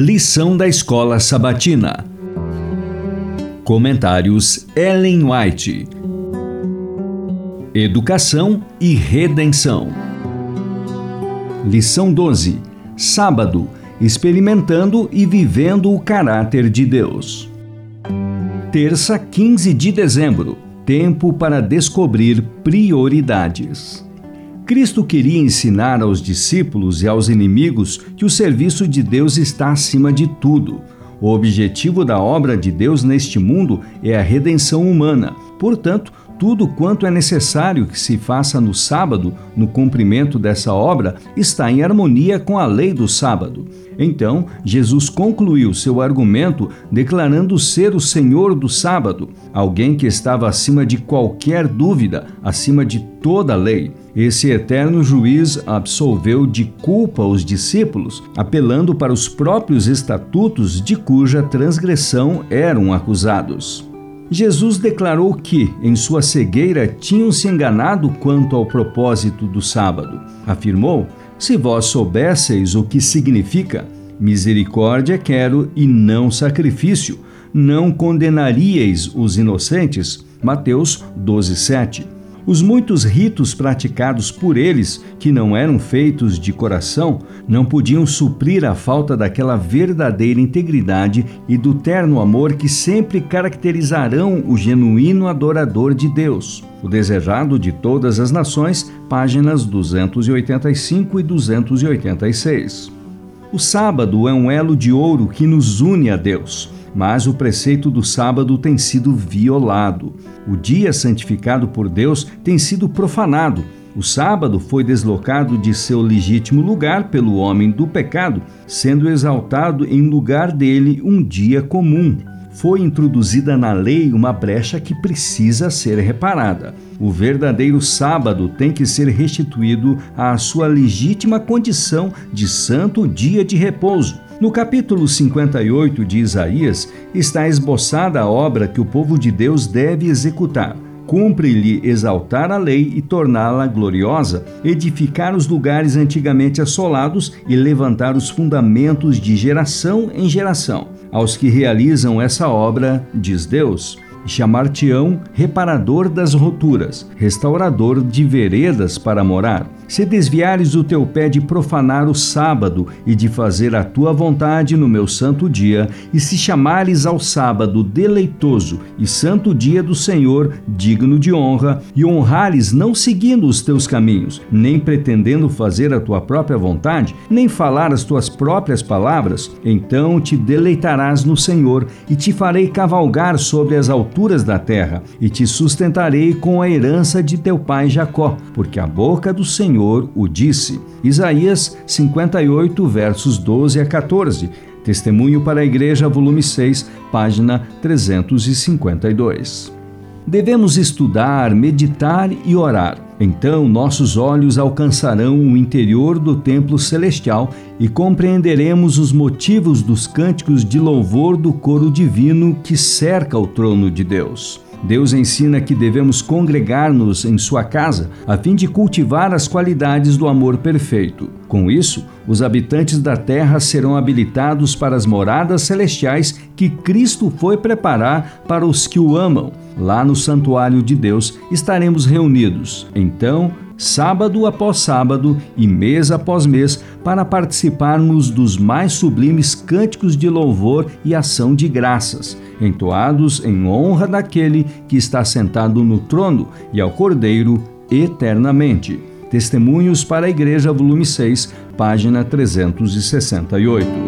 Lição da Escola Sabatina. Comentários Ellen White. Educação e Redenção. Lição 12. Sábado. Experimentando e vivendo o caráter de Deus. Terça, 15 de dezembro. Tempo para descobrir prioridades. Cristo queria ensinar aos discípulos e aos inimigos que o serviço de Deus está acima de tudo. O objetivo da obra de Deus neste mundo é a redenção humana. Portanto, tudo quanto é necessário que se faça no sábado, no cumprimento dessa obra, está em harmonia com a lei do sábado. Então, Jesus concluiu seu argumento declarando ser o Senhor do sábado, alguém que estava acima de qualquer dúvida, acima de toda a lei. Esse eterno juiz absolveu de culpa os discípulos, apelando para os próprios estatutos de cuja transgressão eram acusados. Jesus declarou que, em sua cegueira, tinham se enganado quanto ao propósito do sábado. Afirmou: Se vós soubesseis o que significa, misericórdia quero e não sacrifício, não condenaríeis os inocentes. Mateus 12, 7. Os muitos ritos praticados por eles, que não eram feitos de coração, não podiam suprir a falta daquela verdadeira integridade e do terno amor que sempre caracterizarão o genuíno adorador de Deus. O Desejado de Todas as Nações, páginas 285 e 286. O sábado é um elo de ouro que nos une a Deus mas o preceito do sábado tem sido violado. O dia santificado por Deus tem sido profanado. O sábado foi deslocado de seu legítimo lugar pelo homem do pecado, sendo exaltado em lugar dele um dia comum foi introduzida na lei uma brecha que precisa ser reparada. O verdadeiro sábado tem que ser restituído à sua legítima condição de santo dia de repouso. No capítulo 58 de Isaías está esboçada a obra que o povo de Deus deve executar cumpre-lhe exaltar a lei e torná-la gloriosa, edificar os lugares antigamente assolados e levantar os fundamentos de geração em geração. Aos que realizam essa obra, diz Deus, chamar-te-ão reparador das roturas, restaurador de veredas para morar. Se desviares o teu pé de profanar o sábado e de fazer a tua vontade no meu santo dia, e se chamares ao sábado deleitoso e santo dia do Senhor, digno de honra, e honrares não seguindo os teus caminhos, nem pretendendo fazer a tua própria vontade, nem falar as tuas próprias palavras, então te deleitarás no Senhor e te farei cavalgar sobre as alturas da terra, e te sustentarei com a herança de teu pai Jacó, porque a boca do Senhor Senhor o disse. Isaías 58, versos 12 a 14. Testemunho para a Igreja, volume 6, página 352. Devemos estudar, meditar e orar. Então nossos olhos alcançarão o interior do templo celestial e compreenderemos os motivos dos cânticos de louvor do coro divino que cerca o trono de Deus. Deus ensina que devemos congregar-nos em Sua casa a fim de cultivar as qualidades do amor perfeito. Com isso, os habitantes da terra serão habilitados para as moradas celestiais que Cristo foi preparar para os que o amam. Lá no santuário de Deus estaremos reunidos. Então, sábado após sábado e mês após mês, para participarmos dos mais sublimes cânticos de louvor e ação de graças, entoados em honra daquele que está sentado no trono e ao Cordeiro eternamente. Testemunhos para a Igreja, volume 6, página 368.